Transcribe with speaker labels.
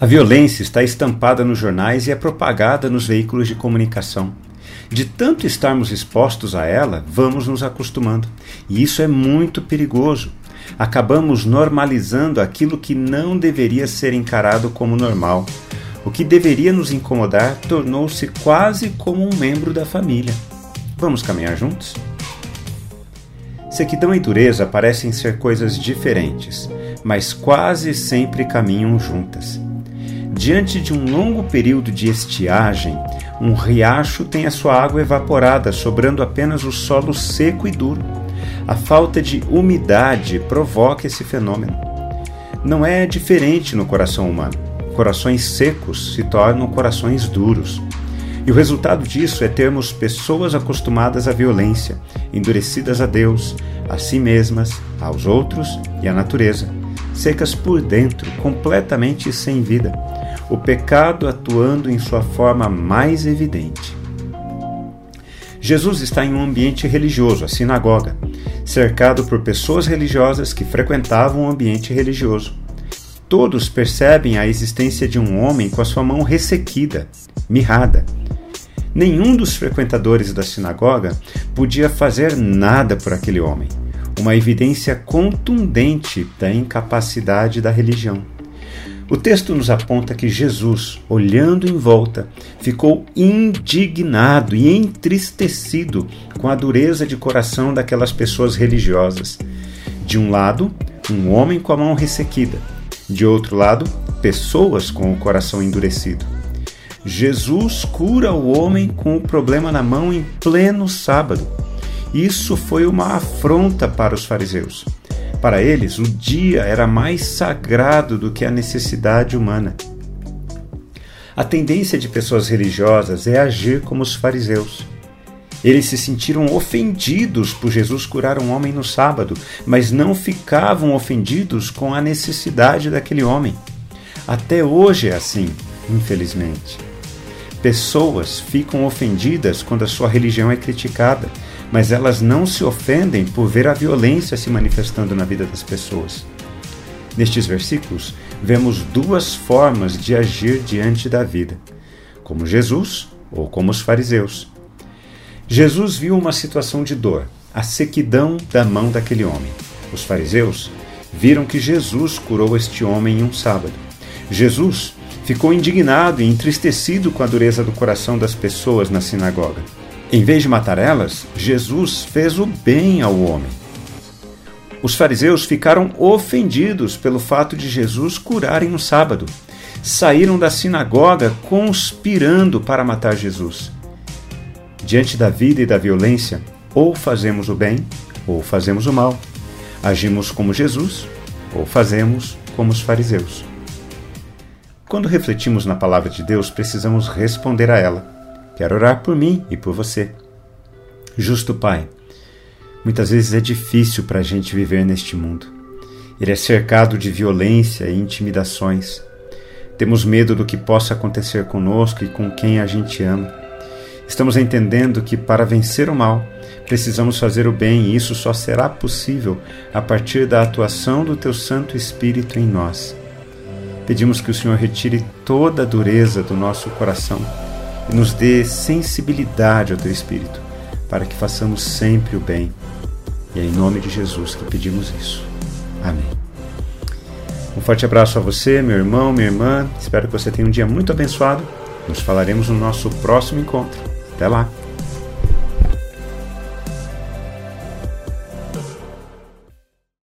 Speaker 1: A violência está estampada nos jornais e é propagada nos veículos de comunicação. De tanto estarmos expostos a ela, vamos nos acostumando. E isso é muito perigoso. Acabamos normalizando aquilo que não deveria ser encarado como normal. O que deveria nos incomodar tornou-se quase como um membro da família. Vamos caminhar juntos? Sequidão e dureza parecem ser coisas diferentes, mas quase sempre caminham juntas. Diante de um longo período de estiagem, um riacho tem a sua água evaporada, sobrando apenas o solo seco e duro. A falta de umidade provoca esse fenômeno. Não é diferente no coração humano. Corações secos se tornam corações duros. E o resultado disso é termos pessoas acostumadas à violência, endurecidas a Deus, a si mesmas, aos outros e à natureza, secas por dentro, completamente sem vida o pecado atuando em sua forma mais evidente. Jesus está em um ambiente religioso, a sinagoga, cercado por pessoas religiosas que frequentavam o ambiente religioso. Todos percebem a existência de um homem com a sua mão ressequida, mirrada. Nenhum dos frequentadores da sinagoga podia fazer nada por aquele homem, uma evidência contundente da incapacidade da religião. O texto nos aponta que Jesus, olhando em volta, ficou indignado e entristecido com a dureza de coração daquelas pessoas religiosas. De um lado, um homem com a mão ressequida, de outro lado, pessoas com o coração endurecido. Jesus cura o homem com o problema na mão em pleno sábado. Isso foi uma afronta para os fariseus. Para eles, o dia era mais sagrado do que a necessidade humana. A tendência de pessoas religiosas é agir como os fariseus. Eles se sentiram ofendidos por Jesus curar um homem no sábado, mas não ficavam ofendidos com a necessidade daquele homem. Até hoje é assim, infelizmente. Pessoas ficam ofendidas quando a sua religião é criticada, mas elas não se ofendem por ver a violência se manifestando na vida das pessoas. Nestes versículos, vemos duas formas de agir diante da vida, como Jesus ou como os fariseus. Jesus viu uma situação de dor, a sequidão da mão daquele homem. Os fariseus viram que Jesus curou este homem em um sábado. Jesus ficou indignado e entristecido com a dureza do coração das pessoas na sinagoga. Em vez de matar elas, Jesus fez o bem ao homem. Os fariseus ficaram ofendidos pelo fato de Jesus curar em um sábado. Saíram da sinagoga conspirando para matar Jesus. Diante da vida e da violência, ou fazemos o bem ou fazemos o mal. Agimos como Jesus ou fazemos como os fariseus. Quando refletimos na palavra de Deus, precisamos responder a ela. Quero orar por mim e por você. Justo Pai, muitas vezes é difícil para a gente viver neste mundo. Ele é cercado de violência e intimidações. Temos medo do que possa acontecer conosco e com quem a gente ama. Estamos entendendo que para vencer o mal, precisamos fazer o bem e isso só será possível a partir da atuação do Teu Santo Espírito em nós. Pedimos que o Senhor retire toda a dureza do nosso coração e nos dê sensibilidade ao Teu Espírito, para que façamos sempre o bem. E é em nome de Jesus que pedimos isso. Amém. Um forte abraço a você, meu irmão, minha irmã. Espero que você tenha um dia muito abençoado. Nos falaremos no nosso próximo encontro. Até lá!